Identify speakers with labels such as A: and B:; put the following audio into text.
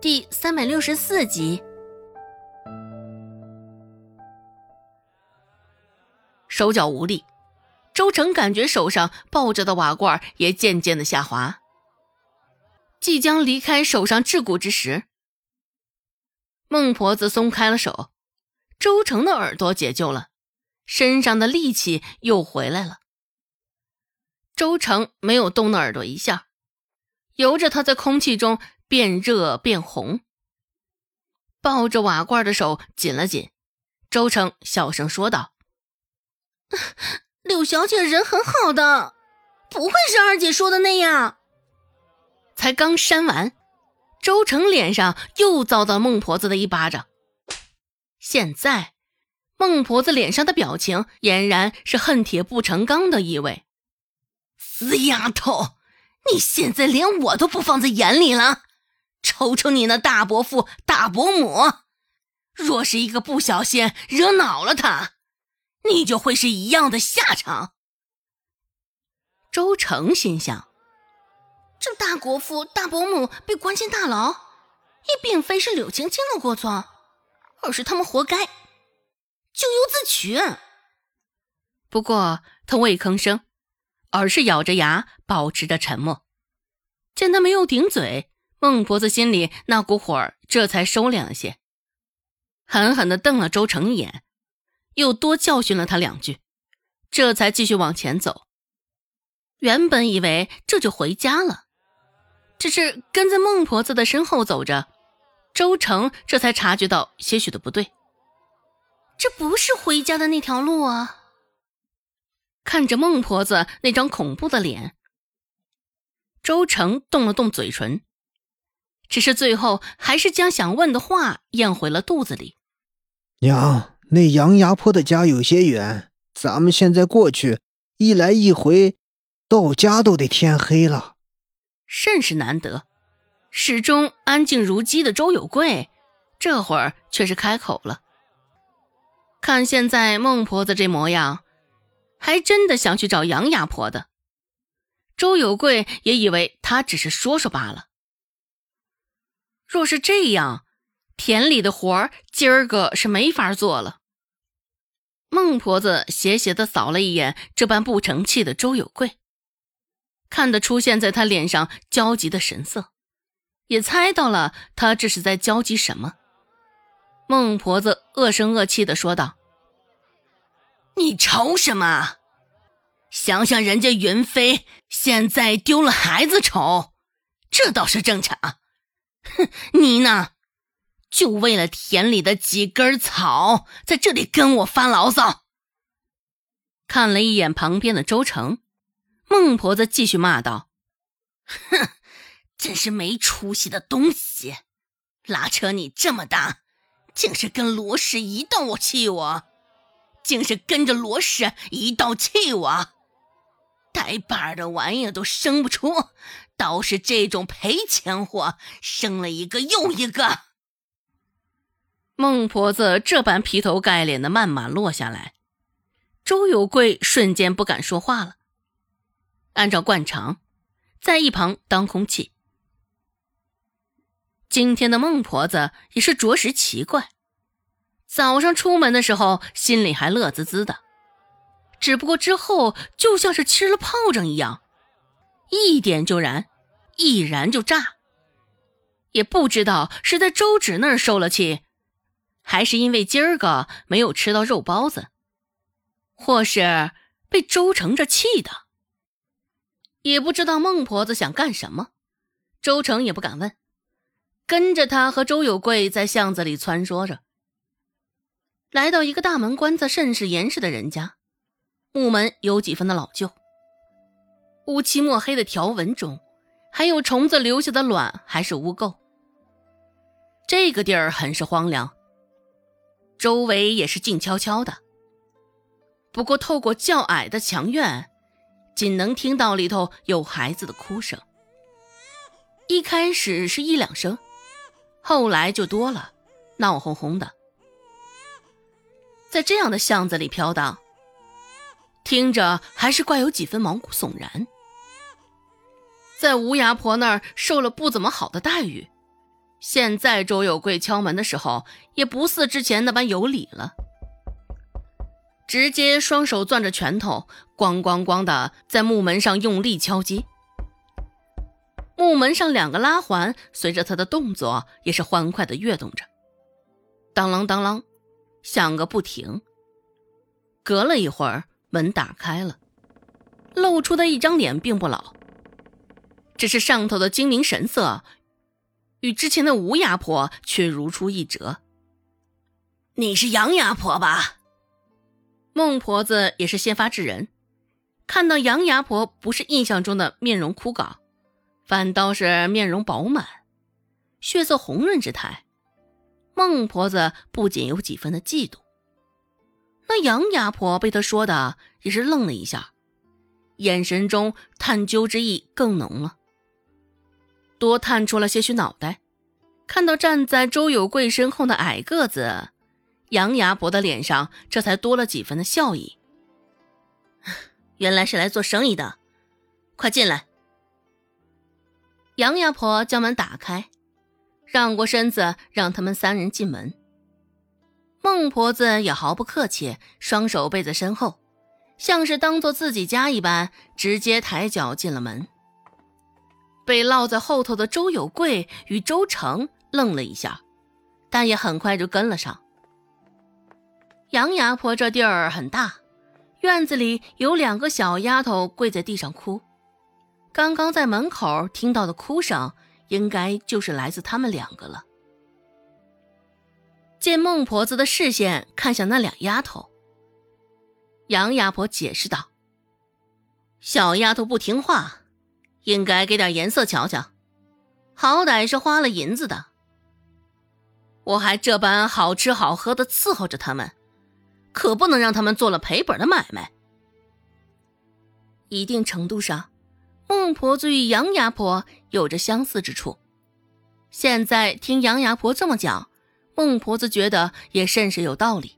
A: 第三百六十四集。手脚无力，周成感觉手上抱着的瓦罐也渐渐的下滑。即将离开手上桎梏之时，孟婆子松开了手，周成的耳朵解救了，身上的力气又回来了。周成没有动那耳朵一下，由着他在空气中变热变红。抱着瓦罐的手紧了紧，周成小声说道：“
B: 柳小姐人很好的，不会是二姐说的那样。”
A: 才刚扇完，周成脸上又遭到孟婆子的一巴掌。现在，孟婆子脸上的表情俨然是恨铁不成钢的意味。
B: 死丫头，你现在连我都不放在眼里了！瞅瞅你那大伯父、大伯母，若是一个不小心惹恼了他，你就会是一样的下场。
A: 周成心想。
B: 这大伯父、大伯母被关进大牢，也并非是柳青青的过错，而是他们活该，咎由自取。
A: 不过他未吭声，而是咬着牙保持着沉默。见他没有顶嘴，孟婆子心里那股火儿这才收敛了些，狠狠地瞪了周成一眼，又多教训了他两句，这才继续往前走。原本以为这就回家了。只是跟在孟婆子的身后走着，周成这才察觉到些许的不对。
B: 这不是回家的那条路啊！
A: 看着孟婆子那张恐怖的脸，周成动了动嘴唇，只是最后还是将想问的话咽回了肚子里。
C: 娘，那杨牙坡的家有些远，咱们现在过去，一来一回，到家都得天黑了。
A: 甚是难得，始终安静如鸡的周有贵，这会儿却是开口了。看现在孟婆子这模样，还真的想去找杨牙婆的。周有贵也以为他只是说说罢了。若是这样，田里的活儿今儿个是没法做了。孟婆子斜斜的扫了一眼这般不成器的周有贵。看得出现在他脸上焦急的神色，也猜到了他这是在焦急什么。孟婆子恶声恶气的说道：“
B: 你愁什么？想想人家云飞现在丢了孩子愁，这倒是正常。哼，你呢，就为了田里的几根草，在这里跟我发牢骚。”
A: 看了一眼旁边的周成。孟婆子继续骂道：“
B: 哼，真是没出息的东西！拉扯你这么大，竟是跟罗氏一道我气我，竟是跟着罗氏一道气我！呆板的玩意都生不出，倒是这种赔钱货生了一个又一个。”
A: 孟婆子这般劈头盖脸的谩骂落下来，周有贵瞬间不敢说话了。按照惯常，在一旁当空气。今天的孟婆子也是着实奇怪。早上出门的时候，心里还乐滋滋的，只不过之后就像是吃了炮仗一样，一点就燃，一燃就炸。也不知道是在周芷那儿受了气，还是因为今儿个没有吃到肉包子，或是被周成这气的。也不知道孟婆子想干什么，周成也不敢问，跟着他和周有贵在巷子里穿梭着，来到一个大门关子甚是严实的人家，木门有几分的老旧，乌漆墨黑的条纹中，还有虫子留下的卵还是污垢。这个地儿很是荒凉，周围也是静悄悄的，不过透过较矮的墙院。仅能听到里头有孩子的哭声，一开始是一两声，后来就多了，闹哄哄的。在这样的巷子里飘荡，听着还是怪有几分毛骨悚然。在吴牙婆那儿受了不怎么好的待遇，现在周有贵敲门的时候，也不似之前那般有礼了，直接双手攥着拳头，咣咣咣的在木门上用力敲击。木门上两个拉环随着他的动作也是欢快的跃动着，当啷当啷，响个不停。隔了一会儿，门打开了，露出的一张脸并不老，只是上头的精明神色，与之前的吴牙婆却如出一辙。
B: 你是杨牙婆吧？
A: 孟婆子也是先发制人，看到杨牙婆不是印象中的面容枯槁。反倒是面容饱满，血色红润之态。孟婆子不仅有几分的嫉妒，那杨牙婆被他说的也是愣了一下，眼神中探究之意更浓了，多探出了些许脑袋。看到站在周有贵身后的矮个子，杨牙婆的脸上这才多了几分的笑意。
B: 原来是来做生意的，快进来。
A: 杨牙婆将门打开，让过身子，让他们三人进门。孟婆子也毫不客气，双手背在身后，像是当做自己家一般，直接抬脚进了门。被落在后头的周有贵与周成愣了一下，但也很快就跟了上。杨牙婆这地儿很大，院子里有两个小丫头跪在地上哭。刚刚在门口听到的哭声，应该就是来自他们两个了。见孟婆子的视线看向那俩丫头，杨牙婆解释道：“小丫头不听话，应该给点颜色瞧瞧，好歹是花了银子的。我还这般好吃好喝的伺候着他们，可不能让他们做了赔本的买卖。一定程度上。”孟婆子与杨牙婆有着相似之处，现在听杨牙婆这么讲，孟婆子觉得也甚是有道理。